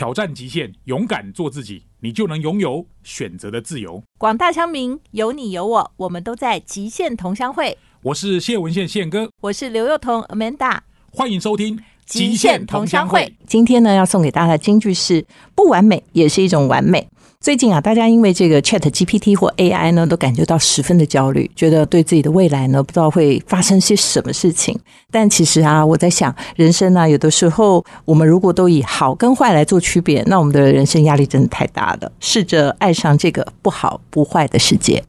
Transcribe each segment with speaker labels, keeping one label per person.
Speaker 1: 挑战极限，勇敢做自己，你就能拥有选择的自由。
Speaker 2: 广大乡民，有你有我，我们都在极限同乡会。
Speaker 1: 我是谢文宪宪哥，
Speaker 2: 我是刘幼彤 Amanda，
Speaker 1: 欢迎收听《
Speaker 2: 极限同乡会》。今天呢，要送给大家的金句是：不完美也是一种完美。最近啊，大家因为这个 Chat GPT 或 AI 呢，都感觉到十分的焦虑，觉得对自己的未来呢，不知道会发生些什么事情。但其实啊，我在想，人生呢，有的时候我们如果都以好跟坏来做区别，那我们的人生压力真的太大了。试着爱上这个不好不坏的世界。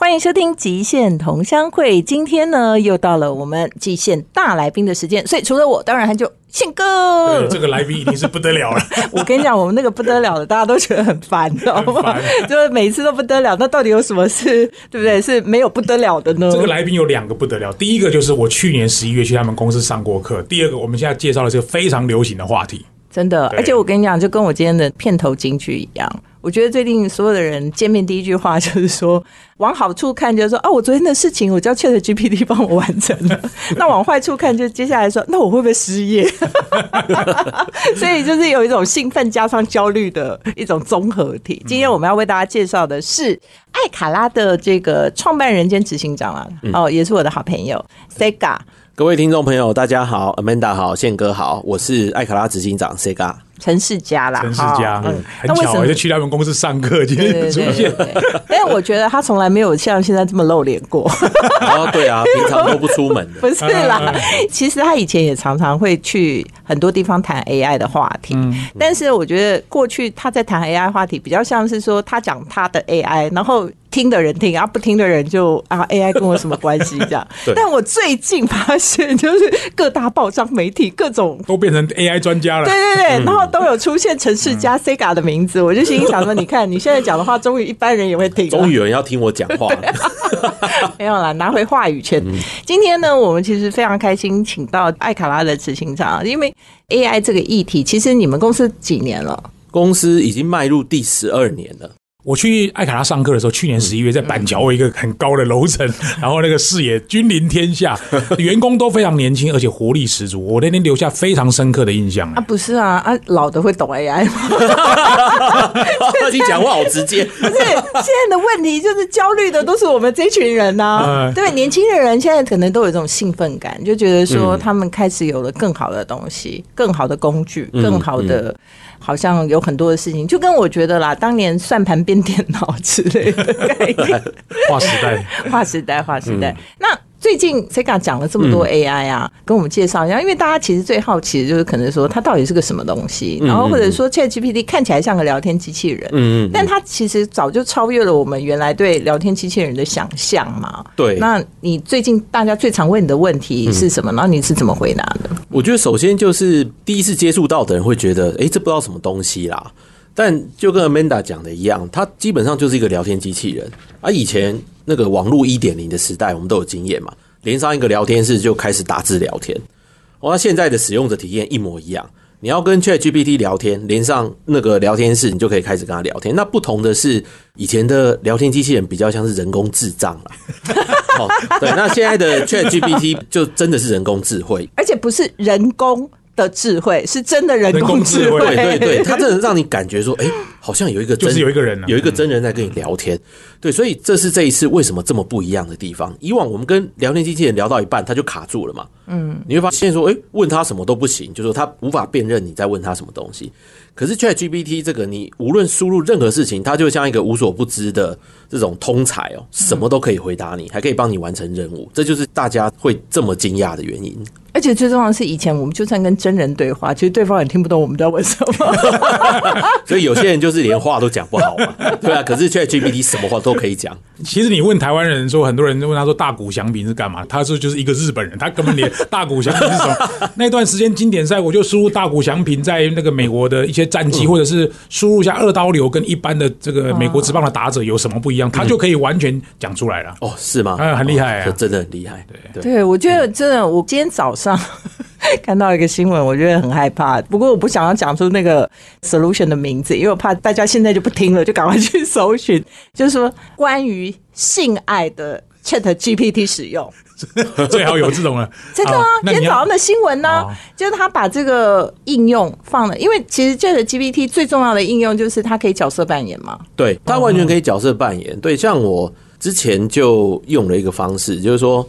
Speaker 2: 欢迎收听《极限同乡会》，今天呢，又到了我们极限大来宾的时间，所以除了我，当然还就宪哥。
Speaker 1: 对，这个来宾一定是不得了了。
Speaker 2: 我跟你讲，我们那个不得了的，大家都觉得很烦，知道吗？就是每次都不得了，那到底有什么事，对不对？是没有不得了的呢？
Speaker 1: 这个来宾有两个不得了，第一个就是我去年十一月去他们公司上过课，第二个我们现在介绍的是非常流行的话题，
Speaker 2: 真的。而且我跟你讲，就跟我今天的片头金句一样。我觉得最近所有的人见面第一句话就是说，往好处看就是说，哦，我昨天的事情我叫 Chat GPT 帮我完成了。那往坏处看，就接下来说，那我会不会失业？所以就是有一种兴奋加上焦虑的一种综合体。今天我们要为大家介绍的是艾卡拉的这个创办人兼执行长啊，哦，也是我的好朋友 Sega。
Speaker 3: 各位听众朋友，大家好，Amanda 好，宪哥好，我是艾卡拉执行长 Sega。
Speaker 2: 陈世家啦，
Speaker 1: 陈世家，很巧，就去他们公司上课，今天出现。
Speaker 2: 但是 我觉得他从来没有像现在这么露脸过。
Speaker 3: 哦，对啊，平常都不出门的。
Speaker 2: 不是啦，其实他以前也常常会去很多地方谈 AI 的话题。但是我觉得过去他在谈 AI 话题，比较像是说他讲他的 AI，然后。听的人听啊，不听的人就啊，AI 跟我什么关系这样？但我最近发现，就是各大报章媒体各种
Speaker 1: 都变成 AI 专家了。
Speaker 2: 对对对，然后都有出现城市加 Sega 的名字，我就心想说：你看你现在讲的话，终于一般人也会听，
Speaker 3: 终于有人要听我讲话。
Speaker 2: 没有啦，拿回话语权。今天呢，我们其实非常开心，请到艾卡拉的执行长，因为 AI 这个议题，其实你们公司几年了？
Speaker 3: 公司已经迈入第十二年了。
Speaker 1: 我去艾卡拉上课的时候，去年十一月在板桥一个很高的楼层，然后那个视野君临天下，员工都非常年轻，而且活力十足。我那天留下非常深刻的印象
Speaker 2: 啊！不是啊啊，老的会懂 AI 吗？
Speaker 3: 你讲话好直接。
Speaker 2: 不是，现在的问题就是焦虑的都是我们这群人呐。对，年轻的人现在可能都有这种兴奋感，就觉得说他们开始有了更好的东西、更好的工具、更好的。好像有很多的事情，就跟我觉得啦，当年算盘变电脑之类的概念，
Speaker 1: 划时代，
Speaker 2: 划时代，划时代。那。最近 Sega 讲了这么多 AI 啊，跟我们介绍一下，因为大家其实最好奇的就是可能说它到底是个什么东西，然后或者说 ChatGPT 看起来像个聊天机器人，嗯嗯，但它其实早就超越了我们原来对聊天机器人的想象嘛。
Speaker 3: 对，
Speaker 2: 那你最近大家最常问你的问题是什么？然后你是怎么回答的？
Speaker 3: 我觉得首先就是第一次接触到的人会觉得，哎，这不知道什么东西啦。但就跟 Amanda 讲的一样，它基本上就是一个聊天机器人，而以前。那个网络一点零的时代，我们都有经验嘛？连上一个聊天室就开始打字聊天。哇，现在的使用者体验一模一样。你要跟 Chat GPT 聊天，连上那个聊天室，你就可以开始跟他聊天。那不同的是，以前的聊天机器人比较像是人工智障了。哦，对，那现在的 Chat GPT 就真的是人工智慧，
Speaker 2: 而且不是人工。的智慧是真的人工智慧，
Speaker 3: 对对对，它真的让你感觉说，哎，好像有一个
Speaker 1: 就是有一个人，
Speaker 3: 有一个真人在跟你聊天，对，所以这是这一次为什么这么不一样的地方。以往我们跟聊天机器人聊到一半，他就卡住了嘛，嗯，你会发现说，哎，问他什么都不行，就说他无法辨认你在问他什么东西。可是 Chat GPT 这个，你无论输入任何事情，它就像一个无所不知的这种通才哦，什么都可以回答你，还可以帮你完成任务，这就是大家会这么惊讶的原因。
Speaker 2: 而且最重要的是，以前我们就算跟真人对话，其实对方也听不懂我们在问什么。
Speaker 3: 所以有些人就是连话都讲不好嘛，对啊。可是却在 GPT 什么话都可以讲。
Speaker 1: 其实你问台湾人说，很多人问他说大谷翔平是干嘛？他说就是一个日本人，他根本连大谷翔平是什么？那段时间经典赛，我就输入大谷翔平在那个美国的一些战绩，或者是输入一下二刀流跟一般的这个美国职棒的打者有什么不一样，他就可以完全讲出来了。
Speaker 3: 哦，是吗？
Speaker 1: 嗯，很厉害啊，
Speaker 3: 真的很厉害。
Speaker 1: 对
Speaker 2: 对，我觉得真的，我今天早上。看到一个新闻，我觉得很害怕。不过我不想要讲出那个 solution 的名字，因为我怕大家现在就不听了，就赶快去搜寻。就是说，关于性爱的。Chat GPT 使用。
Speaker 1: 最好有这种了。
Speaker 2: 真的啊，今天早上的新闻呢，就是他把这个应用放了，因为其实 Chat GPT 最重要的应用就是它可以角色扮演嘛。
Speaker 3: 对，它完全可以角色扮演。对，像我之前就用了一个方式，就是说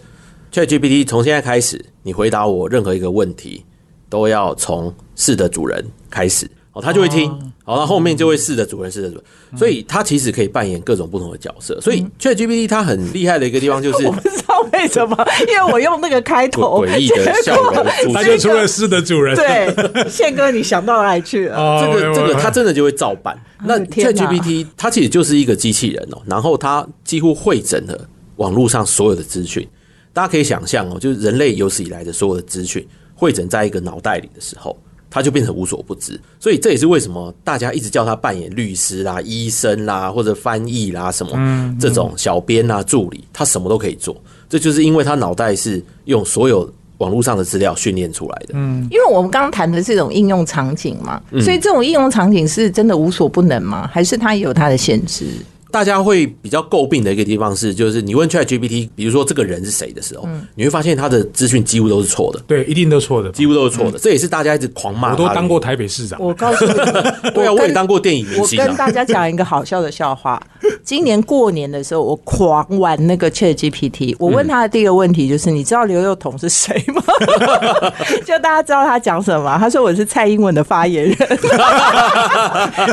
Speaker 3: Chat GPT 从现在开始，你回答我任何一个问题，都要从是的主人开始。哦，他就会听，好，那后面就会是的主人，是的主人，所以他其实可以扮演各种不同的角色。所以 ChatGPT 它很厉害的一个地方就是，
Speaker 2: 我不知道为什么，因为我用那个开头
Speaker 3: 诡异的笑容，
Speaker 1: 他就出了是的主人。
Speaker 2: 对，宪哥，你想到哪里去了？
Speaker 3: 这个这个，他真的就会照办。那 ChatGPT 它其实就是一个机器人哦，然后它几乎会整了网络上所有的资讯。大家可以想象哦，就是人类有史以来的所有的资讯汇整在一个脑袋里的时候。他就变成无所不知，所以这也是为什么大家一直叫他扮演律师啦、医生啦或者翻译啦什么这种小编啊、助理，他什么都可以做。这就是因为他脑袋是用所有网络上的资料训练出来的。
Speaker 2: 嗯，因为我们刚刚谈的是一种应用场景嘛，所以这种应用场景是真的无所不能吗？还是它有它的限制？
Speaker 3: 大家会比较诟病的一个地方是，就是你问 Chat GPT，比如说这个人是谁的时候，你会发现他的资讯几乎都是错的。
Speaker 1: 对，一定都错的，
Speaker 3: 几乎都是错的。这也是大家一直狂骂。
Speaker 1: 我都当过台北市长，
Speaker 2: 我告诉你，
Speaker 3: 对啊，我也当过电影明星。
Speaker 2: 我跟大家讲一个好笑的笑话。今年过年的时候，我狂玩那个 Chat GPT。我问他的第一个问题就是：你知道刘幼彤是谁吗？就大家知道他讲什么？他说我是蔡英文的发言人。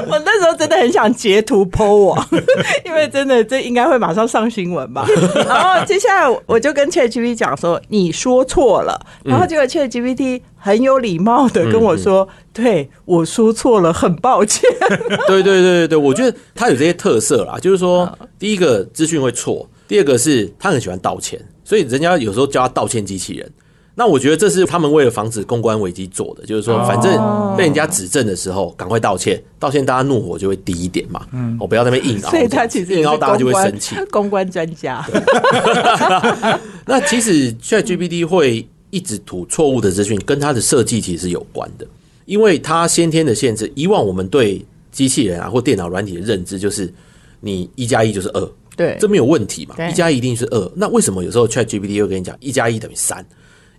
Speaker 2: 我那时候真的很想截图 po 我，因为真的。这应该会马上上新闻吧？然后接下来我就跟 ChatGPT 讲说：“你说错了。”然后结果 ChatGPT 很有礼貌的跟我说：“对我说错了，很抱歉。”
Speaker 3: 对对对对对，我觉得他有这些特色啦，就是说，第一个资讯会错，第二个是他很喜欢道歉，所以人家有时候叫他道歉机器人。那我觉得这是他们为了防止公关危机做的，就是说，反正被人家指证的时候，赶快道歉，道歉大家怒火就会低一点嘛。嗯，我不要那边硬熬，
Speaker 2: 所以他其实
Speaker 3: 硬熬大家就会生气。
Speaker 2: 公关专家。
Speaker 3: 那其实 ChatGPT 会一直吐错误的资讯，跟它的设计其实是有关的，因为它先天的限制。以往我们对机器人啊或电脑软体的认知就是，你一加一就是二，
Speaker 2: 对，
Speaker 3: 这没有问题嘛？一加一定是二。那为什么有时候 ChatGPT 会跟你讲一加一等于三？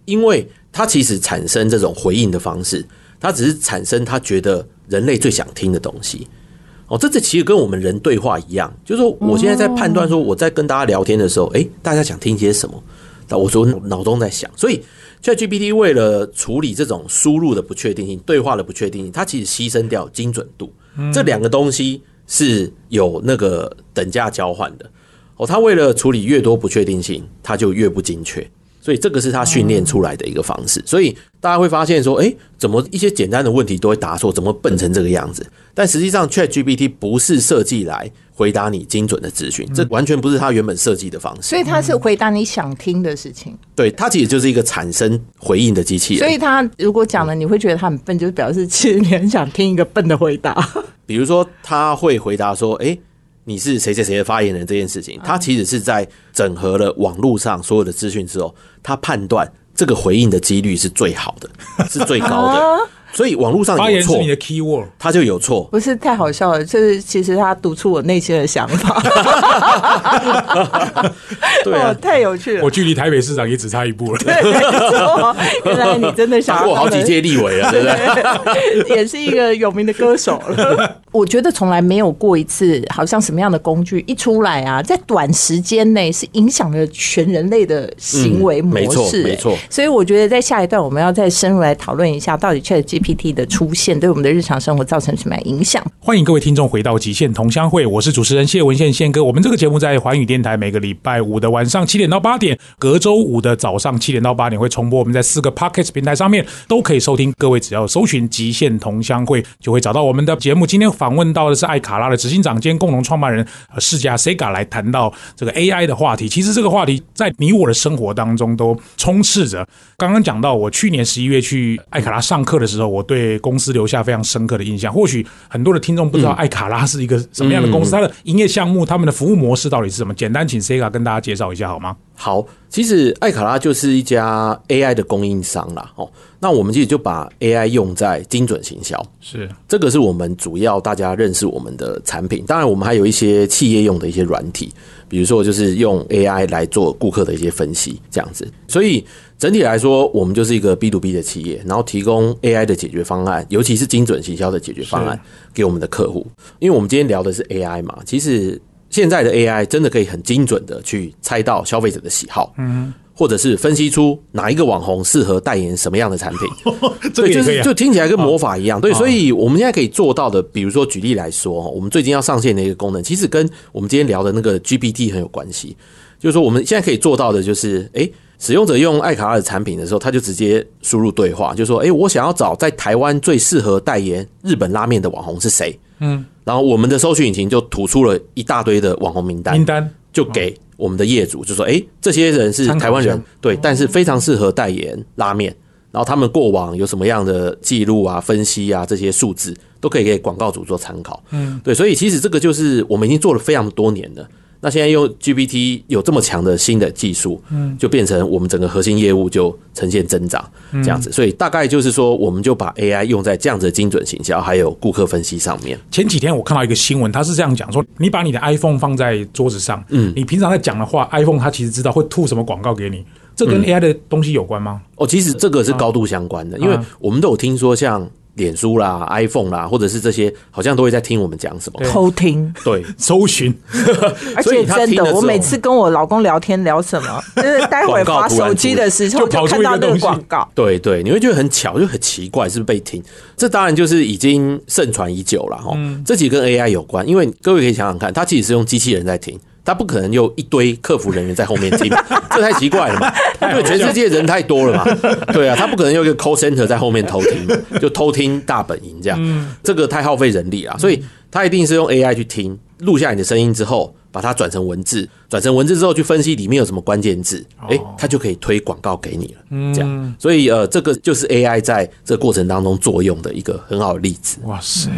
Speaker 3: 因为他其实产生这种回应的方式，他只是产生他觉得人类最想听的东西。哦，这这其实跟我们人对话一样，就是说，我现在在判断说我在跟大家聊天的时候，哎，大家想听些什么？那我说脑中在想，所以 ChatGPT 为了处理这种输入的不确定性、对话的不确定性，它其实牺牲掉精准度。这两个东西是有那个等价交换的。哦，它为了处理越多不确定性，它就越不精确。所以这个是他训练出来的一个方式，所以大家会发现说，哎，怎么一些简单的问题都会答错，怎么笨成这个样子？但实际上，Chat GPT 不是设计来回答你精准的资讯，这完全不是他原本设计的方式。
Speaker 2: 所以他是回答你想听的事情。
Speaker 3: 对，它其实就是一个产生回应的机器人。
Speaker 2: 所以他如果讲了你会觉得他很笨，就是表示其实你很想听一个笨的回答。
Speaker 3: 比如说，他会回答说，哎。你是谁谁谁的发言人这件事情，他其实是在整合了网络上所有的资讯之后，他判断这个回应的几率是最好的，是最高的。所以网络上有错，
Speaker 1: 你的 keyword
Speaker 3: 他就有错，
Speaker 2: 不是太好笑了。就是其实他读出我内心的想法，
Speaker 3: 对啊，
Speaker 2: 太有趣了。
Speaker 1: 我距离台北市长也只差一步了。
Speaker 2: 对，原来你真的想
Speaker 3: 过好几届立委啊，对不
Speaker 2: 对？也是一个有名的歌手了。我觉得从来没有过一次，好像什么样的工具一出来啊，在短时间内是影响了全人类的行为模式。
Speaker 3: 没错，
Speaker 2: 所以我觉得在下一段我们要再深入来讨论一下，到底 Chat P T 的出现对我们的日常生活造成什么样影响？
Speaker 1: 欢迎各位听众回到极限同乡会，我是主持人谢文宪宪哥。我们这个节目在环宇电台每个礼拜五的晚上七点到八点，隔周五的早上七点到八点会重播。我们在四个 Pocket 平台上面都可以收听。各位只要搜寻“极限同乡会”，就会找到我们的节目。今天访问到的是艾卡拉的执行长兼共同创办人世家 Sega 来谈到这个 AI 的话题。其实这个话题在你我的生活当中都充斥着。刚刚讲到我去年十一月去艾卡拉上课的时候。候，我对公司留下非常深刻的印象。或许很多的听众不知道艾卡拉是一个什么样的公司，它的营业项目、他们的服务模式到底是什么？简单请 Sega 跟大家介绍一下好吗？
Speaker 3: 好，其实艾卡拉就是一家 AI 的供应商啦。哦，那我们其实就把 AI 用在精准行销，
Speaker 1: 是
Speaker 3: 这个是我们主要大家认识我们的产品。当然，我们还有一些企业用的一些软体，比如说就是用 AI 来做顾客的一些分析，这样子。所以整体来说，我们就是一个 B to B 的企业，然后提供 AI 的解决方案，尤其是精准行销的解决方案给我们的客户。因为我们今天聊的是 AI 嘛，其实。现在的 AI 真的可以很精准的去猜到消费者的喜好，嗯，或者是分析出哪一个网红适合代言什么样的产品，
Speaker 1: 对，
Speaker 3: 就是就听起来跟魔法一样，对，所以我们现在可以做到的，比如说举例来说，我们最近要上线的一个功能，其实跟我们今天聊的那个 GPT 很有关系，就是说我们现在可以做到的，就是哎，使用者用爱卡拉的产品的时候，他就直接输入对话，就说，哎，我想要找在台湾最适合代言日本拉面的网红是谁？嗯。然后我们的搜寻引擎就吐出了一大堆的网红名单，
Speaker 1: 名单。
Speaker 3: 就给我们的业主，就说：“哎，这些人是台湾人，对，但是非常适合代言拉面。然后他们过往有什么样的记录啊、分析啊，这些数字都可以给广告主做参考。嗯，对，所以其实这个就是我们已经做了非常多年了。”那现在用 GPT 有这么强的新的技术，嗯，就变成我们整个核心业务就呈现增长这样子，所以大概就是说，我们就把 AI 用在这样子的精准行销还有顾客分析上面。
Speaker 1: 前几天我看到一个新闻，他是这样讲说：你把你的 iPhone 放在桌子上，嗯，你平常在讲的话，iPhone 它其实知道会吐什么广告给你，这跟 AI 的东西有关吗？
Speaker 3: 哦，其实这个是高度相关的，因为我们都有听说像。脸书啦、iPhone 啦，或者是这些，好像都会在听我们讲什么，
Speaker 2: 偷听，
Speaker 3: 对，
Speaker 1: 搜寻。
Speaker 2: 而且真的，我每次跟我老公聊天聊什么，就是待会划手机的时候就看到那个广告。
Speaker 3: 对对，你会觉得很巧，就很奇怪，是不是被听？这当然就是已经盛传已久了哈。这几跟 AI 有关，因为各位可以想想看，它其实是用机器人在听。他不可能有一堆客服人员在后面听，这太奇怪了嘛？因为全世界人太多了嘛。对啊，他不可能有一个 call center 在后面偷听，就偷听大本营这样。这个太耗费人力了，所以他一定是用 AI 去听，录下你的声音之后，把它转成文字，转成文字之后去分析里面有什么关键字，哎，他就可以推广告给你了。这样，所以呃，这个就是 AI 在这个过程当中作用的一个很好的例子。哇塞！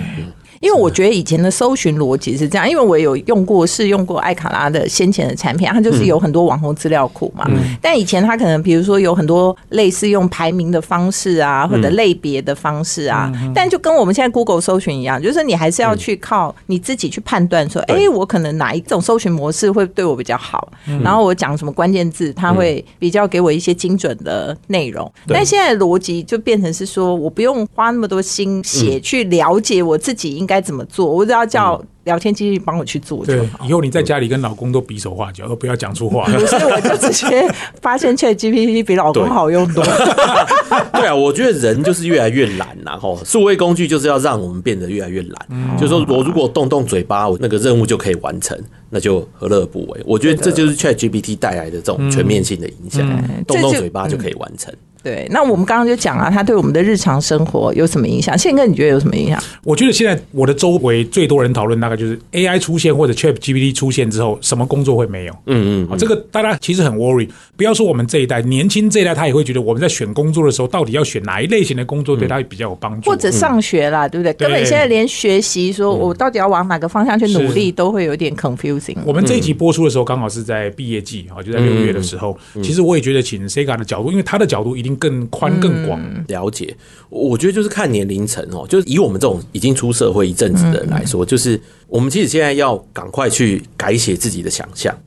Speaker 2: 因为我觉得以前的搜寻逻辑是这样，因为我有用过试用过艾卡拉的先前的产品，它就是有很多网红资料库嘛。但以前它可能比如说有很多类似用排名的方式啊，或者类别的方式啊，但就跟我们现在 Google 搜寻一样，就是你还是要去靠你自己去判断说，哎，我可能哪一种搜寻模式会对我比较好，然后我讲什么关键字，它会比较给我一些精准的内容。但现在逻辑就变成是说，我不用花那么多心血去了解我自己应。该怎么做？我只要叫聊天机器帮我去做。
Speaker 1: 对，以后你在家里跟老公都比手画脚，都不要讲出话。
Speaker 2: 不是，我就直接发现，Chat GPT 比老公好用多。
Speaker 3: 对啊，我觉得人就是越来越懒呐。吼，数位工具就是要让我们变得越来越懒。就是说我如果动动嘴巴，我那个任务就可以完成，那就何乐而不为？我觉得这就是 Chat GPT 带来的这种全面性的影响。动动嘴巴就可以完成。
Speaker 2: 对，那我们刚刚就讲了，它对我们的日常生活有什么影响？宪哥，你觉得有什么影响？
Speaker 1: 我觉得现在我的周围最多人讨论大概就是 AI 出现或者 Chat GPT 出现之后，什么工作会没有？嗯嗯，这个大家其实很 worry。不要说我们这一代，年轻这一代他也会觉得我们在选工作的时候，到底要选哪一类型的工作对他比较有帮助？
Speaker 2: 或者上学啦，对不对？根本现在连学习，说我到底要往哪个方向去努力，都会有点 confusing。
Speaker 1: 我们这一集播出的时候，刚好是在毕业季啊，就在六月的时候。其实我也觉得，请 Sega 的角度，因为他的角度一定更宽更。更广
Speaker 3: 了解，我觉得就是看年龄层哦，就是以我们这种已经出社会一阵子的人来说，就是我们其实现在要赶快去改写自己的想象，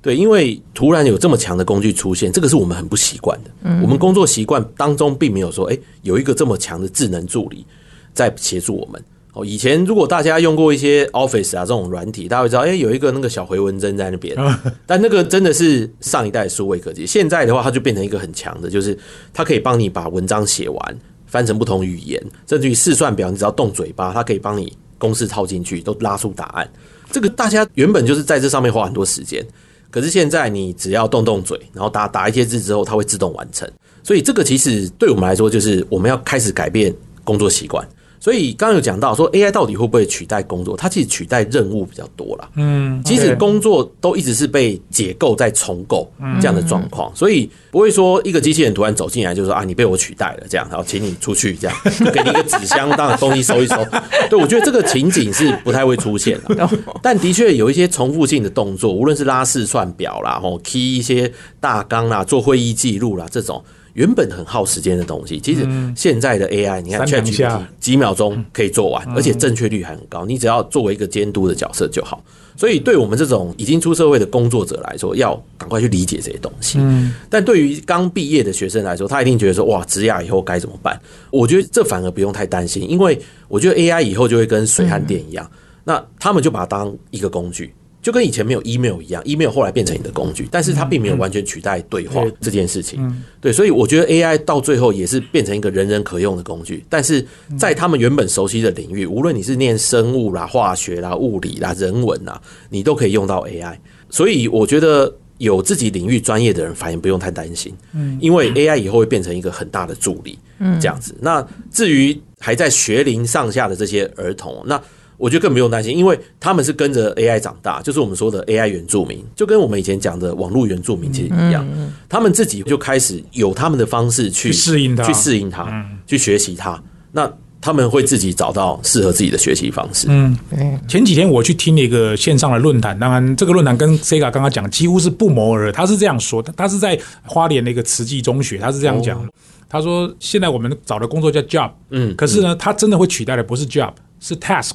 Speaker 3: 对，因为突然有这么强的工具出现，这个是我们很不习惯的。我们工作习惯当中并没有说，哎，有一个这么强的智能助理在协助我们。哦，以前如果大家用过一些 Office 啊这种软体，大家会知道，哎，有一个那个小回文针在那边，但那个真的是上一代数位科技。现在的话，它就变成一个很强的，就是它可以帮你把文章写完，翻成不同语言，甚至于试算表，你只要动嘴巴，它可以帮你公式套进去，都拉出答案。这个大家原本就是在这上面花很多时间，可是现在你只要动动嘴，然后打打一些字之后，它会自动完成。所以这个其实对我们来说，就是我们要开始改变工作习惯。所以刚刚有讲到说 AI 到底会不会取代工作？它其实取代任务比较多啦。
Speaker 1: 嗯，
Speaker 3: 即使工作都一直是被解构再重构这样的状况，所以不会说一个机器人突然走进来就说啊你被我取代了这样，然后请你出去这样，给你一个纸箱当东西收一收。对我觉得这个情景是不太会出现的，但的确有一些重复性的动作，无论是拉试算表啦，吼 key 一些大纲啦，做会议记录啦这种。原本很耗时间的东西，其实现在的 AI，你看 ChatGPT 几秒钟可以做完，而且正确率还很高。你只要作为一个监督的角色就好。所以，对我们这种已经出社会的工作者来说，要赶快去理解这些东西。嗯，但对于刚毕业的学生来说，他一定觉得说，哇，职涯以后该怎么办？我觉得这反而不用太担心，因为我觉得 AI 以后就会跟水和电一样，那他们就把它当一个工具。就跟以前没有 email 一样，email 后来变成你的工具，但是它并没有完全取代对话这件事情。对，所以我觉得 AI 到最后也是变成一个人人可用的工具，但是在他们原本熟悉的领域，无论你是念生物啦、化学啦、物理啦、人文啦，你都可以用到 AI。所以我觉得有自己领域专业的人，反而不用太担心，嗯，因为 AI 以后会变成一个很大的助力，嗯，这样子。那至于还在学龄上下的这些儿童，那我觉得更不用担心，因为他们是跟着 AI 长大，就是我们说的 AI 原住民，就跟我们以前讲的网络原住民其实一样，他们自己就开始有他们的方式去
Speaker 1: 去适应它
Speaker 3: 去适应它，去学习它。那他们会自己找到适合自己的学习方式。
Speaker 1: 嗯，前几天我去听了一个线上的论坛，当然这个论坛跟 Sega 刚刚讲几乎是不谋而合。他是这样说的，他是在花莲的一个慈济中学，他是这样讲的。他说：“现在我们找的工作叫 job，
Speaker 3: 嗯
Speaker 1: 可是呢，他真的会取代的不是 job，是 task。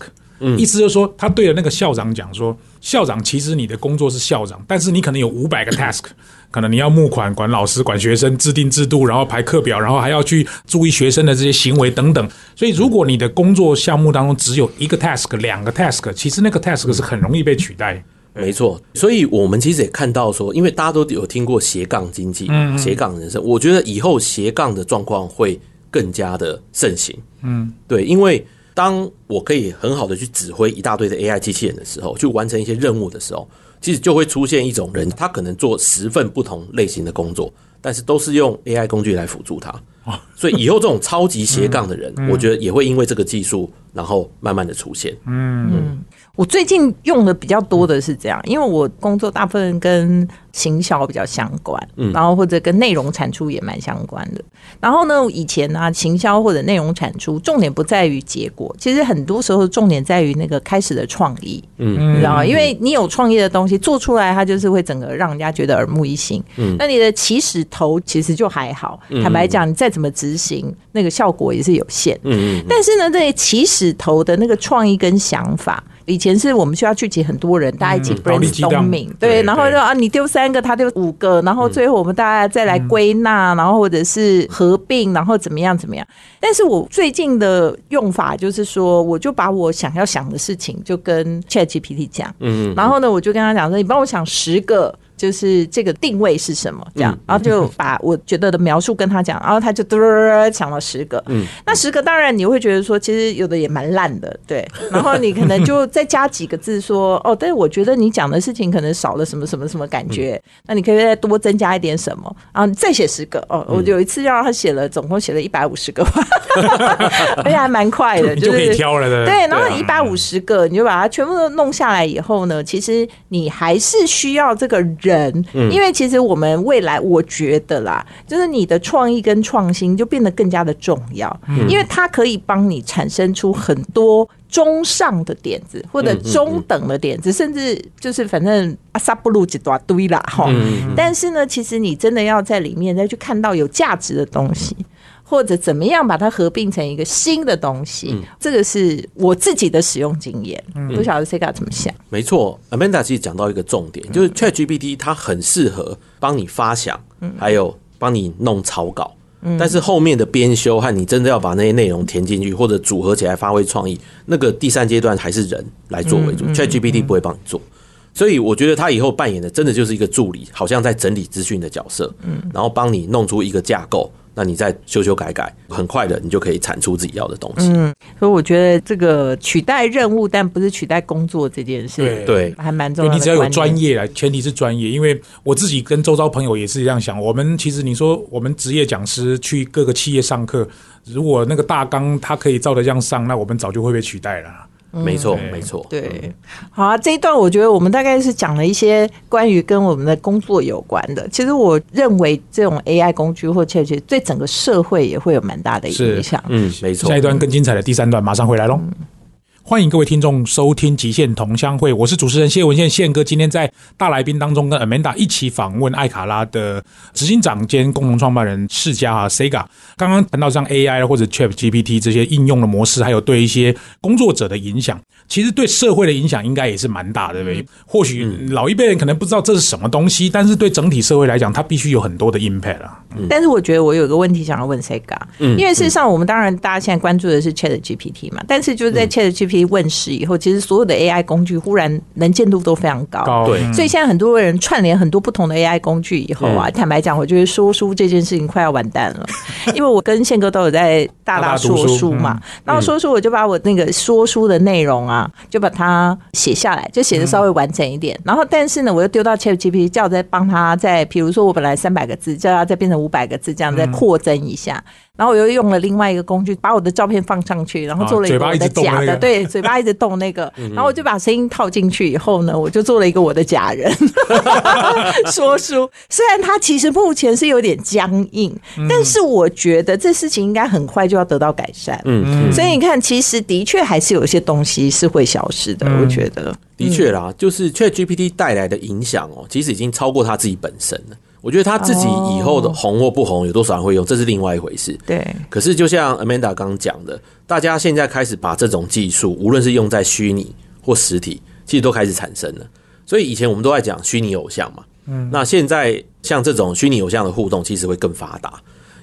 Speaker 1: 意思就是说，他对着那个校长讲说：校长，其实你的工作是校长，但是你可能有五百个 task，可能你要募款、管老师、管学生、制定制度，然后排课表，然后还要去注意学生的这些行为等等。所以，如果你的工作项目当中只有一个 task、两个 task，其实那个 task 是很容易被取代。
Speaker 3: 没错，所以我们其实也看到说，因为大家都有听过斜杠经济、斜杠人生，我觉得以后斜杠的状况会更加的盛行。嗯，对，因为当我可以很好的去指挥一大堆的 AI 机器人的时候，去完成一些任务的时候，其实就会出现一种人，他可能做十份不同类型的工作，但是都是用 AI 工具来辅助他。所以以后这种超级斜杠的人，我觉得也会因为这个技术，然后慢慢的出现。
Speaker 2: 嗯我最近用的比较多的是这样，因为我工作大部分跟行销比较相关，然后或者跟内容产出也蛮相关的。然后呢，以前呢、行销或者内容产出，重点不在于结果，其实很多时候重点在于那个开始的创意，嗯，你知道吗？因为你有创意的东西做出来，它就是会整个让人家觉得耳目一新。嗯，那你的起始头其实就还好，坦白讲，你再怎么执行，那个效果也是有限。
Speaker 3: 嗯嗯，
Speaker 2: 但是呢，这起始头的那个创意跟想法，以前是我们需要聚集很多人，大家一起 brainstorming，
Speaker 1: 对
Speaker 2: 对，然后
Speaker 1: 对
Speaker 2: 就啊，你丢三个，他丢五个，然后最后我们大家再来归纳，然后或者是合并，然后怎么样怎么样。但是我最近的用法就是说，我就把我想要想的事情就跟 Chat GPT 讲，嗯，然后呢，我就跟他讲说，你帮我想十个。就是这个定位是什么？这样，然后就把我觉得的描述跟他讲，然后他就嘟嘟嘟嘟想了十个。嗯，那十个当然你会觉得说，其实有的也蛮烂的，对。然后你可能就再加几个字说，哦，但是我觉得你讲的事情可能少了什么什么什么感觉，那你可以再多增加一点什么，然后你再写十个。哦，我有一次让他写了，总共写了一百五十个话，而且还蛮快的，
Speaker 1: 你就可以挑了的。
Speaker 2: 对，然后
Speaker 1: 啊
Speaker 2: 一百五十个，你就把它全部都弄下来以后呢，其实你还是需要这个人，因为其实我们未来我觉得啦，就是你的创意跟创新就变得更加的重要，因为它可以帮你产生出很多。中上的点子，或者中等的点子，甚至就是反正阿萨布鲁几大堆啦哈。但是呢，其实你真的要在里面再去看到有价值的东西，或者怎么样把它合并成一个新的东西，这个是我自己的使用经验。不晓得 Sega 怎么想？
Speaker 3: 没错，Amanda 其实讲到一个重点，就是 ChatGPT 它很适合帮你发想，还有帮你弄草稿。但是后面的编修和你真的要把那些内容填进去，或者组合起来发挥创意，那个第三阶段还是人来做为主，ChatGPT 不会帮你做。所以我觉得他以后扮演的真的就是一个助理，好像在整理资讯的角色，嗯，然后帮你弄出一个架构，那你再修修改改，很快的你就可以产出自己要的东西。
Speaker 2: 嗯，所以我觉得这个取代任务，但不是取代工作这件事，
Speaker 1: 对
Speaker 3: 对
Speaker 2: 还蛮重要的。
Speaker 1: 你只要有专，业来，前提是专业。因为我自己跟周遭朋友也是这样想，我们其实你说我们职业讲师去各个企业上课，如果那个大纲他可以照着这样上，那我们早就会被取代了。
Speaker 3: 没错，没错。
Speaker 2: 对，好啊，这一段我觉得我们大概是讲了一些关于跟我们的工作有关的。其实我认为这种 AI 工具或 Chat 对整个社会也会有蛮大的影响。
Speaker 3: 嗯，没错
Speaker 1: 下。一段更精彩的第三段马上回来喽。欢迎各位听众收听《极限同乡会》，我是主持人谢文宪宪哥。今天在大来宾当中跟 Amanda 一起访问艾卡拉的执行长兼共同创办人世嘉啊 Sega。刚刚谈到像 AI 或者 Chat GPT 这些应用的模式，还有对一些工作者的影响，其实对社会的影响应该也是蛮大的，对不对？或许老一辈人可能不知道这是什么东西，但是对整体社会来讲，它必须有很多的 impact 啊。
Speaker 2: 但是我觉得我有个问题想要问 Sega，、
Speaker 3: 嗯。
Speaker 2: 因为事实上我们当然大家现在关注的是 Chat GPT 嘛，但是就是
Speaker 3: 嗯。
Speaker 2: 在 Chat GPT 问世以后，其实所有的 AI 工具忽然能见度都非常高。
Speaker 1: 高。
Speaker 3: 对。
Speaker 1: 嗯。
Speaker 2: 所以现在很多人串联很多不同的 AI 工具以后啊，
Speaker 3: 嗯。
Speaker 2: 坦白讲，我觉得说书这件事情快要完蛋了，因为我跟宪哥都有在大大说书嘛，
Speaker 3: 嗯。
Speaker 2: 然后说书我就把我那个说书的内容啊，就把它写下来，就写的稍微完整一点。然后但是呢，我又丢到 ChatGPT，叫我再帮他再，比如说我本来三百个字，叫他再变成五百个字，这样再扩增一下。然后我又用了另外一个工具，把我的照片放上去，然后做了一个我的假的，
Speaker 1: 动那个
Speaker 2: 对，嘴巴一直动那个，然后我就把声音套进去以后呢，我就做了一个我的假人 说书。虽然它其实目前是有点僵硬，但是我觉得这事情应该很快就要得到改善。
Speaker 3: 嗯嗯，
Speaker 2: 所以你看，其实的确还是有一些东西是会消失的。我觉得，
Speaker 3: 的确啦，就是 Chat GPT 带来的影响哦，其实已经超过他自己本身了。我觉得他自己以后的红或不红，有多少人会用，这是另外一回事。
Speaker 2: 对，
Speaker 3: 可是就像 Amanda 刚刚讲的，大家现在开始把这种技术，无论是用在虚拟或实体，其实都开始产生了。所以以前我们都在讲虚拟偶像嘛，嗯，那现在像这种虚拟偶像的互动，其实会更发达。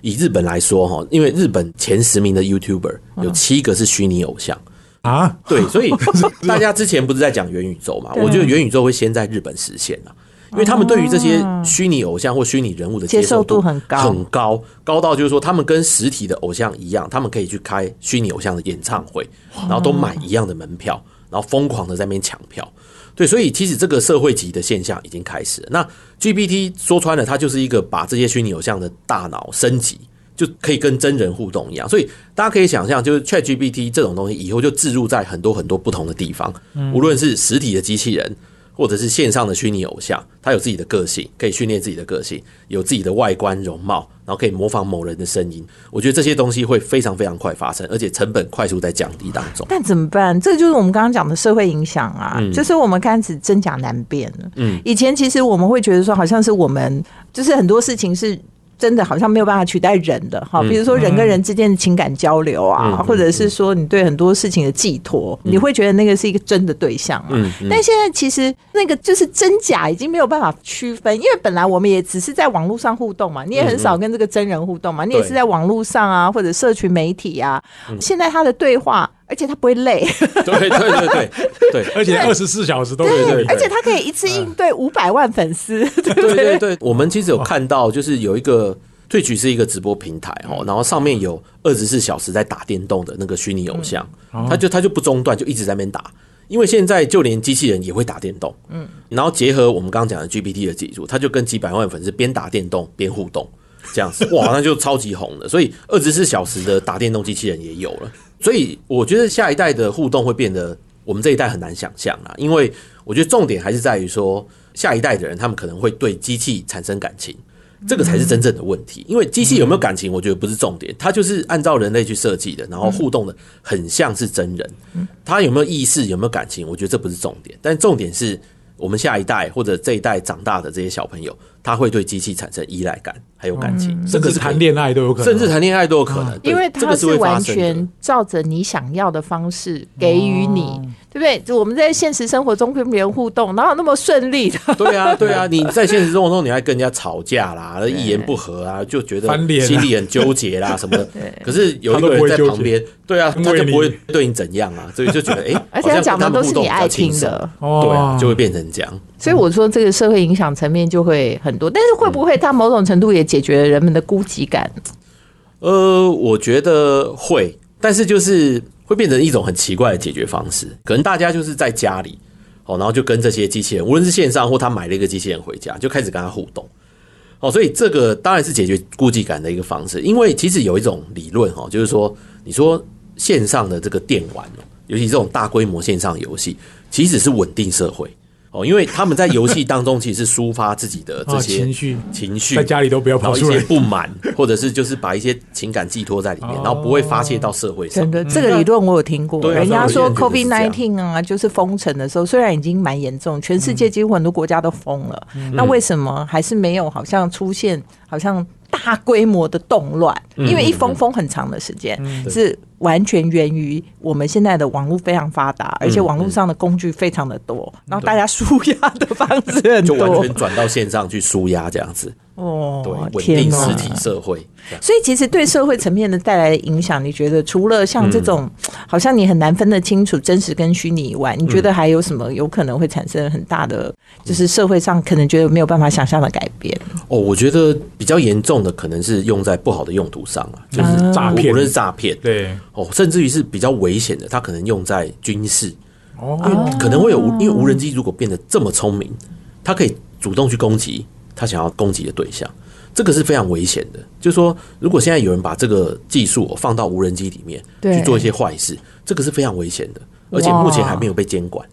Speaker 3: 以日本来说哈，因为日本前十名的 YouTuber 有七个是虚拟偶像，
Speaker 1: 啊，
Speaker 3: 对，所以 大家之前不是在讲元宇宙嘛？我觉得元宇宙会先在日本实现了。因为他们对于这些虚拟偶像或虚拟人物的接
Speaker 2: 接受
Speaker 3: 受
Speaker 2: 度很高
Speaker 3: 很高，高到就是说，他们跟实体的偶像一样，他们可以去开虚拟偶像的演唱会，然后都买一样的门票，然后疯狂的在那边抢票。对，所以其实这个社会级的现象已经开始了。那 GPT 说穿了，它就是一个把这些虚拟偶像的大脑升级，就可以跟真人互动一样。所以大家可以想象，就是 Chat GPT 这种东西以后就置入在很多很多不同的地方，无论是实体的机器人。或者是线上的虚拟偶像，他有自己的个性，可以训练自己的个性，有自己的外观容貌，然后可以模仿某人的声音。我觉得这些东西会非常非常快发生，而且成本快速在降低当中。
Speaker 2: 但怎么办？这就是我们刚刚讲的社会影响啊，就是我们开始真假难辨了。
Speaker 3: 嗯，
Speaker 2: 以前其实我们会觉得说，好像是我们就是很多事情是。真的好像没有办法取代人的哈，比如说人跟人之间的情感交流啊，
Speaker 3: 嗯
Speaker 2: 或者是说你对很多事情的寄托，你会觉得那个是一个真的对象嘛？但现在其实那个就是真假已经没有办法区分，因为本来我们也只是在网络上互动嘛，你也很少跟这个真人互动嘛，你也是在网络上啊或者社群媒体啊，现在他的对话，而且他不会累，
Speaker 3: 对对对对对。
Speaker 1: 而且二十四小时都可以
Speaker 2: 而且他可以一次应对五百万粉丝，对不
Speaker 3: 对？
Speaker 2: 对？
Speaker 3: 我们其实有看到，就是有一个 Twitch 是一个直播平台哦，然后上面有二十四小时在打电动的那个虚拟偶像，他就他就不中断，就一直在那边打。因为现在就连机器人也会打电动，嗯，然后结合我们刚刚讲的 GPT 的技术，他就跟几百万粉丝边打电动边互动，这样子，哇，那就超级红了。所以二十四小时的打电动机器人也有了，所以我觉得下一代的互动会变得我们这一代很难想象啦，因为我觉得重点还是在于说，下一代的人他们可能会对机器产生感情。这个才是真正的问题，因为机器有没有感情，我觉得不是重点，它就是按照人类去设计的，然后互动的很像是真人。它有没有意识，有没有感情，我觉得这不是重点，但重点是我们下一代或者这一代长大的这些小朋友，他会对机器产生依赖感，还有感情，这
Speaker 1: 甚至谈恋爱都有可能，
Speaker 3: 甚至谈恋爱都有可能，
Speaker 2: 因为
Speaker 3: 这个
Speaker 2: 它是完全照着你想要的方式给予你，对不对？就我们在现实生活中跟别人互动，哪有那么顺利的？
Speaker 3: 对啊，对啊，你在现实生活中你还跟人家吵架啦，一言不合啊，就觉得心里很纠结啦什么 的。可是有一个人在旁边，对啊，他就不会对你怎样啊，所以就觉得哎，
Speaker 2: 而且他讲的都是你爱听的，
Speaker 1: 哦。
Speaker 3: 对啊，就会变成这样。
Speaker 2: 所以我说这个社会影响层面就会很多，但是会不会它某种程度也解决了人们的孤寂感？
Speaker 3: 呃，我觉得会，但是就是会变成一种很奇怪的解决方式。可能大家就是在家里，哦，然后就跟这些机器人，无论是线上或他买了一个机器人回家，就开始跟他互动。哦，所以这个当然是解决孤寂感的一个方式。因为其实有一种理论哈，就是说，你说线上的这个电玩哦，尤其这种大规模线上游戏，其实是稳定社会。哦，因为他们在游戏当中其实是抒发自己的这些
Speaker 1: 情绪
Speaker 3: 情绪，
Speaker 1: 在家里都不要跑出来，
Speaker 3: 一些不满，或者是就是把一些情感寄托在里面，然后不会发泄到社会上。
Speaker 2: 真的，这个理论我有听过。人家说 COVID
Speaker 3: nineteen
Speaker 2: 啊，就是封城的时候，虽然已经蛮严重，全世界几乎很多国家都封了，那为什么？还是没有好像出现好像？大规模的动乱，因为一封封很长的时间，是完全源于我们现在的网络非常发达，而且网络上的工具非常的多，然后大家舒压的方式很
Speaker 3: 多，就完全转到线上去舒压这样子。哦，对，稳定实体社会。
Speaker 2: 所以其实对社会层面的带来的影响，你觉得除了像这种好像你很难分得清楚真实跟虚拟以外，你觉得还有什么有可能会产生很大的，就是社会上可能觉得没有办法想象的改变？
Speaker 3: 哦，我觉得比较严重的可能是用在不好的用途上啊，就是
Speaker 1: 诈骗，
Speaker 3: 无论是诈骗，
Speaker 1: 对，
Speaker 3: 哦，甚至于是比较危险的，它可能用在军事，哦，可能会有因为无人机如果变得这么聪明，它可以主动去攻击。他想要攻击的对象，这个是非常危险的。就是说，如果现在有人把这个技术放到无人机里面去做一些坏事，这个是非常危险的，而且目前还没有被监管。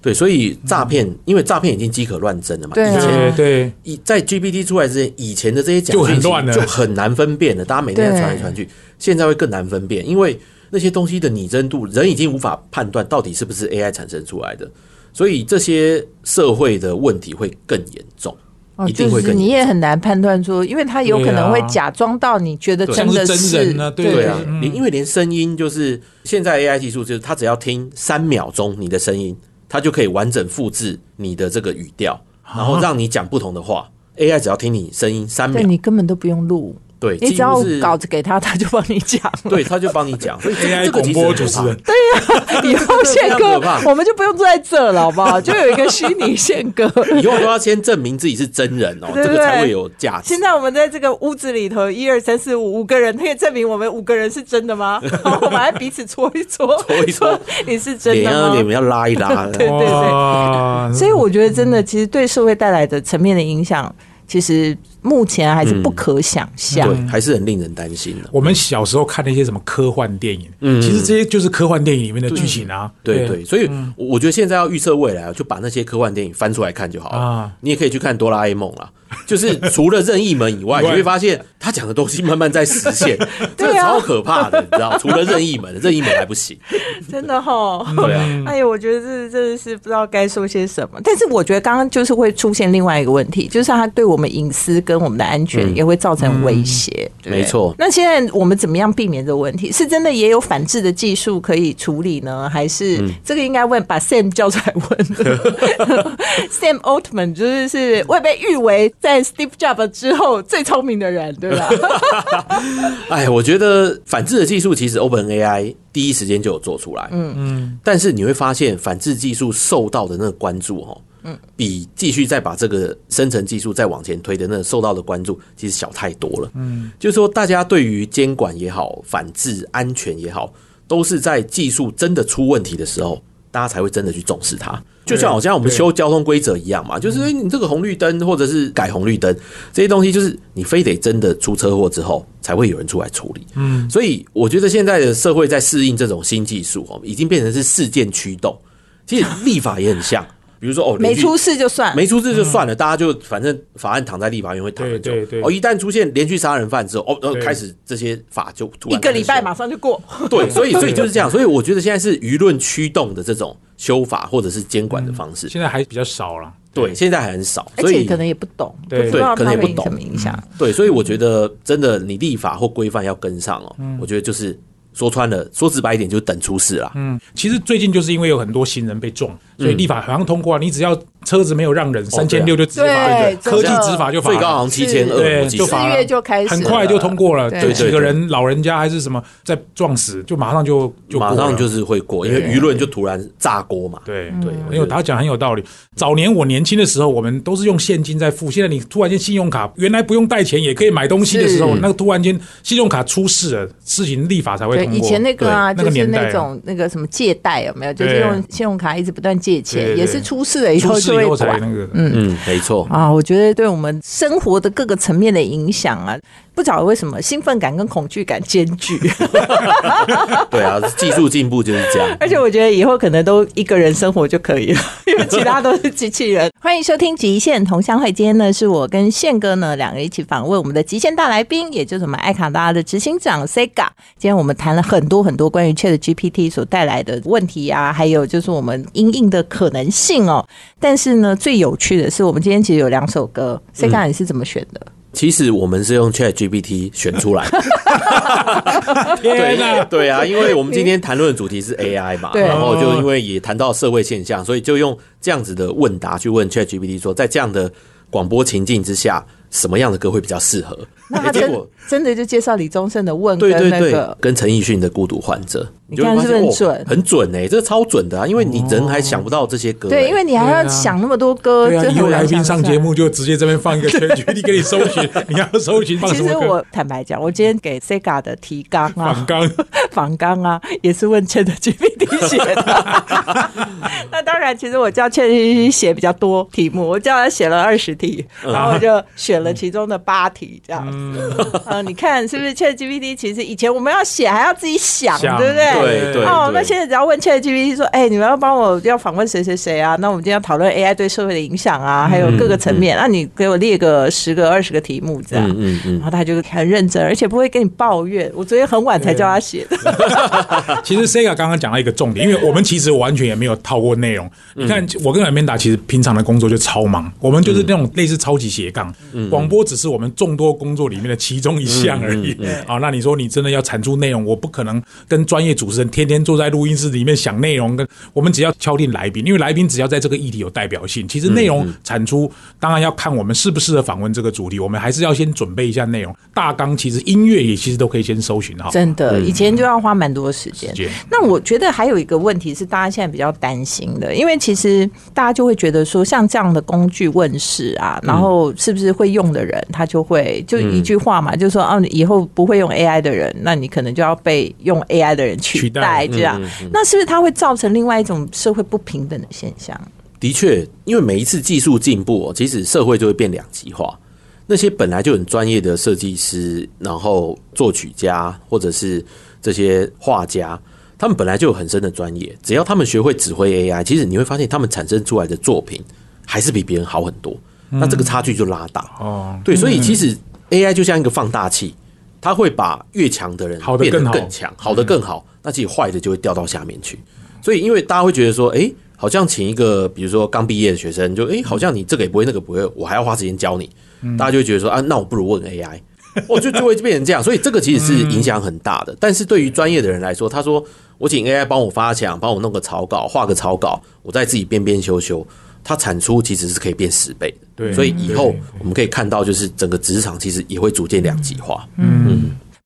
Speaker 3: 对，所以诈骗，因为诈骗已经饥渴乱真了嘛。
Speaker 1: 以前对，
Speaker 3: 以在 GPT 出来之前，以前的这些假讯息就很难分辨的，大家每天传来传去，现在会更难分辨，因为那些东西的拟真度，人已经无法判断到底是不是 AI 产生出来的，所以这些社会的问题会更严重。
Speaker 2: 哦，就是你也很难判断说，因为他有可能会假装到你觉得真的是
Speaker 1: 对
Speaker 3: 啊，你因为连声音就是现在 AI 技术，就是他只要听三秒钟你的声音，他就可以完整复制你的这个语调，然后让你讲不同的话。AI 只要听你声音三秒，
Speaker 2: 你根本都不用录。
Speaker 3: 对，
Speaker 2: 你只要稿子给他，他就帮你讲。
Speaker 3: 对，他就帮你讲。所以
Speaker 1: AI 广播主持人，
Speaker 2: 对呀，以后宪哥我们就不用坐在这了，好不好？就有一个虚拟宪哥，
Speaker 3: 以后都要先证明自己是真人哦，这个才会有价值。
Speaker 2: 现在我们在这个屋子里头，一二三四五五个人，可以证明我们五个人是真的吗？我们来彼此搓一搓，
Speaker 3: 搓一搓，
Speaker 2: 你是真的吗？
Speaker 3: 你们要拉一拉，
Speaker 2: 对对对。所以我觉得，真的，其实对社会带来的层面的影响，其实。目前还是不可想象，
Speaker 3: 对，还是很令人担心的。
Speaker 1: 我们小时候看那些什么科幻电影，嗯，其实这些就是科幻电影里面的剧情啊。
Speaker 3: 对对，所以我觉得现在要预测未来，就把那些科幻电影翻出来看就好了。你也可以去看哆啦 A 梦啦。就是除了任意门以外，你会发现他讲的东西慢慢在实现，这个超可怕的，你知道？除了任意门，任意门还不行，
Speaker 2: 真的哈。
Speaker 3: 对啊，
Speaker 2: 哎呦，我觉得这真的是不知道该说些什么。但是我觉得刚刚就是会出现另外一个问题，就是他对我们隐私跟我们的安全也会造成威胁。
Speaker 3: 没错。
Speaker 2: 那现在我们怎么样避免这个问题？是真的也有反制的技术可以处理呢？还是这个应该问把 Sam 叫出来问？Sam Altman 就是是会被誉为。在 Steve Jobs 之后最聪明的人，对吧？
Speaker 3: 哎，我觉得反制的技术其实 Open AI 第一时间就有做出来，嗯嗯。但是你会发现反制技术受到的那个关注，哦，嗯，比继续再把这个生成技术再往前推的那受到的关注其实小太多了，嗯。就是说，大家对于监管也好，反制安全也好，都是在技术真的出问题的时候，大家才会真的去重视它。就像好像我们修交通规则一样嘛，就是你这个红绿灯或者是改红绿灯这些东西，就是你非得真的出车祸之后才会有人出来处理。嗯，所以我觉得现在的社会在适应这种新技术哦，已经变成是事件驱动。其实立法也很像，比如说哦，
Speaker 2: 没出事就算，
Speaker 3: 没出事就算了，大家就反正法案躺在立法院会躺很久。哦，一旦出现连续杀人犯之后，哦，开始这些法就突然
Speaker 2: 一个礼拜马上就过。
Speaker 3: 对，所以所以就是这样，所以我觉得现在是舆论驱动的这种。修法或者是监管的方式，
Speaker 1: 现在还比较少了。
Speaker 3: 对，现在还很少，
Speaker 2: 所以可能也不懂，
Speaker 1: 对
Speaker 3: 对，可能也不懂
Speaker 2: 什么影响。
Speaker 3: 对，所以我觉得真的，你立法或规范要跟上哦。我觉得就是说穿了，说直白一点，就等出事了。
Speaker 1: 嗯，其实最近就是因为有很多新人被撞，所以立法好像通过，你只要车子没有让人，三千六就直接罚
Speaker 2: 对，
Speaker 1: 科技执法就罚了。
Speaker 3: 最高好像七千二，
Speaker 1: 就罚了。
Speaker 2: 四月就开始，
Speaker 1: 很快就通过了，
Speaker 2: 对
Speaker 1: 就几个人老人家还是什么在撞死，就马上就就
Speaker 3: 马上就是会过，因为舆论就突然炸锅嘛。
Speaker 1: 对
Speaker 2: 嗯。
Speaker 3: 对，
Speaker 1: 因为他讲很有道理。早年我年轻的时候，我们都是用现金在付，现在你突然间信用卡原来不用带钱也可以买东西的时候，那个突然间信用卡出事了，事情立法才会
Speaker 2: 对，
Speaker 1: 通过。
Speaker 2: 以前那个啊，
Speaker 1: 那
Speaker 2: 就是
Speaker 1: 个年代啊。
Speaker 2: 那种那个什么借贷有没有？就是用信用卡一直不断借钱，
Speaker 1: 对对
Speaker 2: 也是出事了以后就会。
Speaker 1: 那个。
Speaker 3: 嗯嗯，没错。
Speaker 2: 啊，我觉得对我们生活的各个层面的影响啊，不晓得为什么兴奋感跟恐惧感兼具，
Speaker 3: 对啊，技术进步就是这样。
Speaker 2: 而且我觉得以后可能都一个人生活就可以了，因为其他都是机器人。欢迎收听《极限同乡会》，今天呢是我跟宪哥呢两个人一起访问我们的极限大来宾，也就是我们艾卡达的执行长 Sega。今天我们谈了很多很多关于 Chat GPT 所带来的问题啊，还有就是我们应应的可能性哦。但是呢，最有趣的是，我们今天其实有两首歌，Sega 你是怎么选的？
Speaker 3: 其实我们是用 Chat GPT 选出来的。
Speaker 1: 天哪！
Speaker 3: 对啊，因为我们今天谈论的主题是 AI 嘛，然后就因为也谈到社会现象，所以就用这样子的问答去问 Chat GPT 说，在这样的广播情境之下，什么样的歌会比较适合？
Speaker 2: 那他真
Speaker 3: 结果
Speaker 2: 真的就介绍李宗盛的《问》跟
Speaker 3: 对对对
Speaker 2: 那个，
Speaker 3: 跟陈奕迅的《孤独患者》，
Speaker 2: 你看
Speaker 3: 就会发现
Speaker 2: 是不是很准
Speaker 3: 哦很准哎，这个超准的啊，因为你人还想不到这些歌欸，
Speaker 2: 对，因为你还要想那么多歌，
Speaker 1: 对啊，
Speaker 2: 这很
Speaker 1: 以后来宾上节目就直接这边放一个全局，你给你搜寻，你要搜寻放
Speaker 2: 其
Speaker 1: 什么歌？
Speaker 2: 实我坦白讲，我今天给 Sega 的提纲啊
Speaker 1: 反，刚
Speaker 2: 仿纲啊，也是问 Chat GPT 写的。那当然，其实我叫 Chat GPT 写比较多题目，我叫他写了二十题，然后我就选了其中的八题这样子。嗯，你看是不是 Chat GPT？其实以前我们要写还要自己想，
Speaker 1: 想
Speaker 2: 对不对？
Speaker 3: 对对
Speaker 2: 哦，那现在只要问 Chat GPT 说，哎、你们要帮我要访问谁谁谁啊？那我们今天要讨论 AI 对社会的影响啊，还有各个层面。那你给我列个十个、二十个题目这样。
Speaker 3: 嗯嗯嗯
Speaker 2: 然后他就很认真，而且不会跟你抱怨。我昨天很晚才叫他写的，
Speaker 1: 其实 Sega 刚刚讲到一个重点，因为我们其实完全也没有套过内容。你看，我跟 Amanda 其实平常的工作就超忙，我们就是那种类似超级斜杠，广播只是我们众多工作里面的其中一项而已。啊，那你说你真的要产出内容，我不可能跟专业主持人天天坐在录音室里面想内容，跟我们只要敲定来宾，因为来宾只要在这个议题有代表性，其实内容产出当然要看我们适不适合访问这个主题，我们还是要先准备一下内容大纲。其实音乐也其实都可以先搜寻好。
Speaker 2: 真的，以前就要花蛮多时间
Speaker 1: 时间。
Speaker 2: 那我觉得还有一个问题是，大家现在比较担心的，因为其实大家就会觉得说，像这样的工具问世啊，然后是不是会用的人，他就会就一句话嘛，就说哦，你以后不会用 AI 的人，那你可能就要被用 AI 的人取
Speaker 1: 取代
Speaker 2: 代，这样，那是不是它会造成另外一种社会不平等的现象？
Speaker 3: 的确，因为每一次技术进步、哦，其实社会就会变两极化。那些本来就很专业的设计师，然后作曲家或者是这些画家，他们本来就有很深的专业。只要他们学会指挥 AI，其实你会发现他们产生出来的作品还是比别人好很多。那这个差距就拉大。
Speaker 1: 哦，
Speaker 3: 对，所以其实 AI 就像一个放大器，它会把越强的人变得
Speaker 1: 更
Speaker 3: 强，好的更好，那其实坏的就会掉到下面去。所以，因为大家会觉得说，哎、好像请一个比如说刚毕业的学生，就哎、诶好像你这个也不会，那个不会，我还要花时间教你，大家就会觉得说啊，那我不如问 AI。我就就会变成这样，所以这个其实是影响很大的。但是对于专业的人来说，他说我请 AI 帮我发想，帮我弄个草稿，画个草稿，我再自己编编修修，它产出其实是可以变十倍的。
Speaker 1: 对
Speaker 3: 所以以后我们可以看到，就是整个职场其实也会逐渐两极化。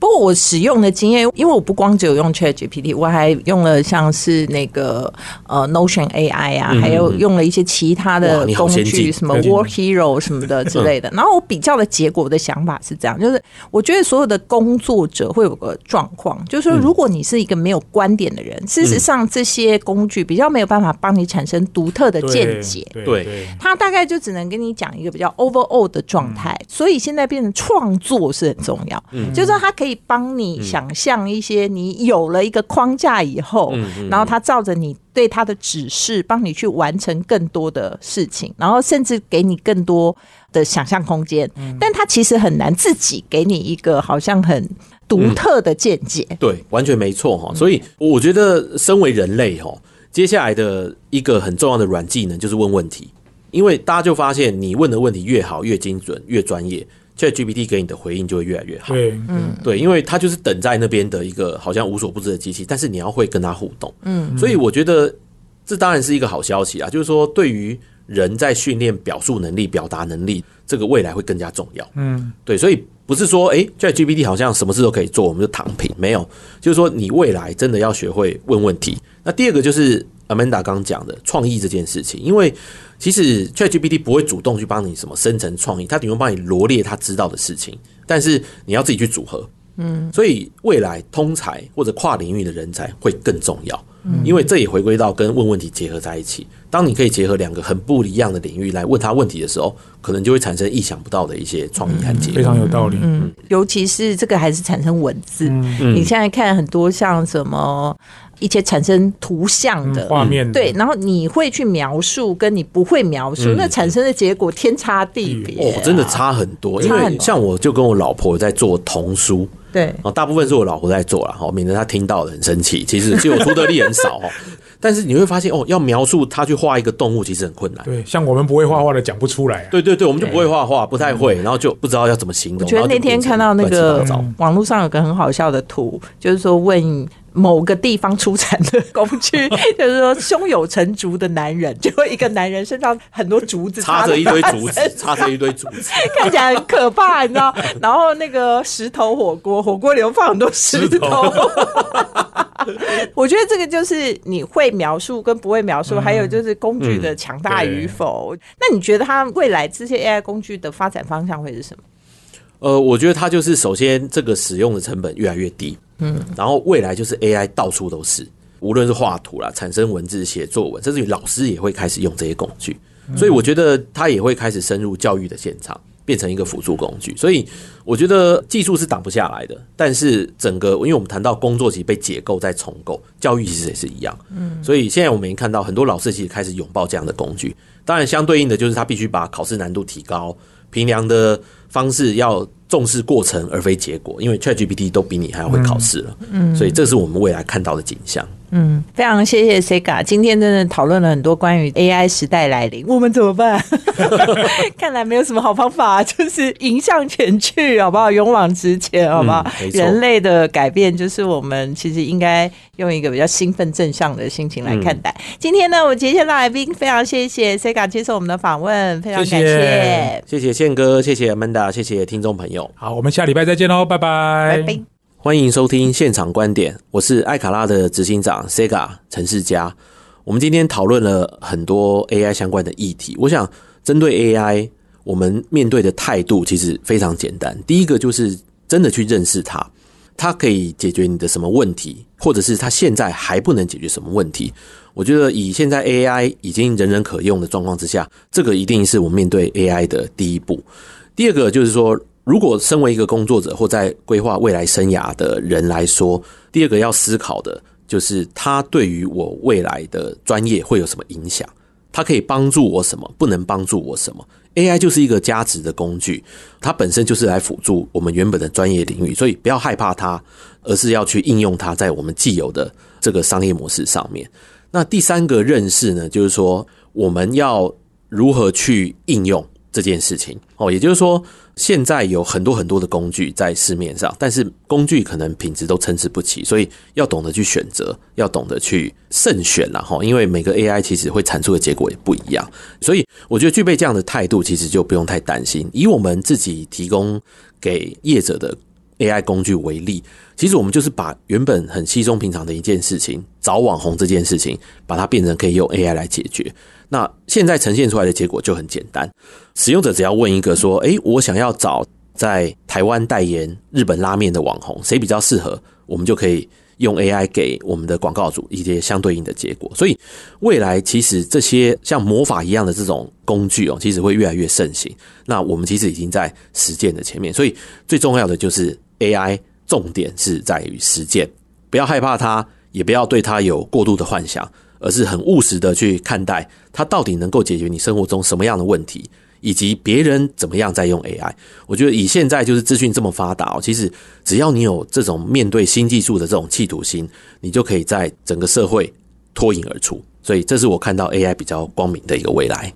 Speaker 2: 不过我使用的经验，因为我不光只有用 Chat GPT，我还用了像是那个呃 Notion AI 啊，还有用了一些其他的工具，什么 Work Hero 什么的之类的。然后我比较的结果，我的想法是这样，就是我觉得所有的工作者会有个状况，就是说如果你是一个没有观点的人，事实上这些工具比较没有办法帮你产生独特的见解。
Speaker 1: 对
Speaker 3: 对。
Speaker 1: 对
Speaker 2: 他大概就只能跟你讲一个比较 overall 的状态，所以现在变成创作是很重要，就是说它可以帮你想象一些你有了一个框架以后，然后他照着你对他的指示，帮你去完成更多的事情，然后甚至给你更多的想象空间，但他其实很难自己给你一个好像很独特的见解。
Speaker 3: 对，完全没错哈。所以我觉得，身为人类哈，接下来的一个很重要的软技能就是问问题，因为大家就发现，你问的问题越好、越精准、越专业，ChatGPT 给你的回应就会越来越好。
Speaker 1: 对，嗯，
Speaker 3: 对，因为它就是等在那边的一个好像无所不知的机器，但是你要会跟它互动。嗯，所以我觉得这当然是一个好消息啊，就是说对于人在训练表述能力、表达能力，这个未来会更加重要。嗯，对，所以不是说哎，ChatGPT 好像什么事都可以做，我们就躺平，没有，就是说你未来真的要学会问问题。那第二个就是 Amanda 刚讲的创意这件事情，因为其实 ChatGPT 不会主动去帮你什么生成创意，它顶多帮你罗列他知道的事情，但是你要自己去组合。嗯，所以未来通才或者跨领域的人才会更重要，嗯因为这也回归到跟问问题结合在一起。当你可以结合两个很不一样的领域来问他问题的时候，可能就会产生意想不到的一些创意和结果。
Speaker 1: 非常有道理。
Speaker 2: 嗯，尤其是这个还是产生文字。
Speaker 1: 嗯
Speaker 2: 你现在看很多像什么一些产生图像的
Speaker 1: 嗯画面的
Speaker 2: 对，然后你会去描述，跟你不会描述，那产生的结果天差地别、
Speaker 3: 哦，真的。差很多。因为像我就跟我老婆在做童书，
Speaker 2: 对，
Speaker 3: 哦，大部分是我老婆在做了，哈，免得她听到了很生气。其实其实我出的力很少哦，但是你会发现哦，要描述她去画一个动物其实很困难。
Speaker 1: 对，像我们不会画画的讲不出来、啊。
Speaker 3: 对对对，我们就不会画画，不太会，然后就不知道要怎么形容。
Speaker 2: 我觉得那天看到那个网络上有个很好笑的图，就是说问某个地方出产的工具，就是说胸有成竹的男人，就一个男人身上很多竹子
Speaker 3: 插着一堆竹子插着一堆竹子，
Speaker 2: 看起来很可怕，你知道？然后那个石头火锅，火锅里有放很多石
Speaker 1: 石
Speaker 2: 头
Speaker 1: 头。
Speaker 2: 我觉得这个就是你会描述跟不会描述，还有就是工具的强大与否。那你觉得它未来这些 AI 工具的发展方向会是什么？
Speaker 3: 呃，我觉得它就是首先这个使用的成本越来越低，嗯，然后未来就是 AI 到处都是，无论是画图啦、产生文字、写作文，甚至于老师也会开始用这些工具，所以我觉得它也会开始深入教育的现场，变成一个辅助工具。所以我觉得技术是挡不下来的，但是整个因为我们谈到工作其实被解构再重构，教育其实也是一样，嗯，所以现在我们也看到很多老师其实开始拥抱这样的工具，当然相对应的就是他必须把考试难度提高。平量的方式要重视过程而非结果，因为 ChatGPT 都比你还要会考试了，嗯，所以这是我们未来看到的景象。
Speaker 2: 嗯，非常谢谢 Sega，今天真的讨论了很多关于 AI 时代来临，我们怎么办？看来没有什么好方法，就是迎向前去，好不好？勇往直前，好不好？
Speaker 3: 嗯
Speaker 2: 人类的改变，就是我们其实应该用一个比较兴奋正向的心情来看待。今天呢，我接下来宾非常谢谢 Sega 接受我们的访问，非常感
Speaker 1: 谢谢
Speaker 3: 谢谢宪哥，谢谢 Amanda，谢谢听众朋友，
Speaker 1: 好，我们下礼拜再见喽，拜拜。
Speaker 2: 拜拜。
Speaker 3: 欢迎收听现场观点，我是艾卡拉的执行长 Sega 陈世佳。我们今天讨论了很多 AI 相关的议题，我想针对 AI，我们面对的态度其实非常简单。第一个就是真的去认识它，它可以解决你的什么问题，或者是它现在还不能解决什么问题。我觉得以现在 AI 已经人人可用的状况之下，这个一定是我们面对 AI 的第一步。第二个就是说，如果身为一个工作者或在规划未来生涯的人来说，第二个要思考的就是它对于我未来的专业会有什么影响？它可以帮助我什么？不能帮助我什么？AI 就是一个加值的工具，它本身就是来辅助我们原本的专业领域，所以不要害怕它，而是要去应用它在我们既有的这个商业模式上面。那第三个认识呢，就是说我们要如何去应用这件事情哦，也就是说，现在有很多很多的工具在市面上，但是工具可能品质都参差不齐，所以要懂得去选择，要懂得去慎选了哈，因为每个 AI 其实会产出的结果也不一样，所以我觉得具备这样的态度，其实就不用太担心。以我们自己提供给业者的 AI 工具为例，其实我们就是把原本很稀松平常的一件事情，找网红这件事情，把它变成可以用 AI 来解决。那现在呈现出来的结果就很简单，使用者只要问一个说：“诶，我想要找在台湾代言日本拉面的网红，谁比较适合？”我们就可以用 AI 给我们的广告主一些相对应的结果。所以未来其实这些像魔法一样的这种工具哦，其实会越来越盛行。那我们其实已经在实践的前面，所以最重要的就是 AI，重点是在于实践，不要害怕它，也不要对它有过度的幻想。而是很务实的去看待它到底能够解决你生活中什么样的问题，以及别人怎么样在用 AI。我觉得以现在就是资讯这么发达哦，其实只要你有这种面对新技术的这种企图心，你就可以在整个社会脱颖而出。所以这是我看到 AI 比较光明的一个未来。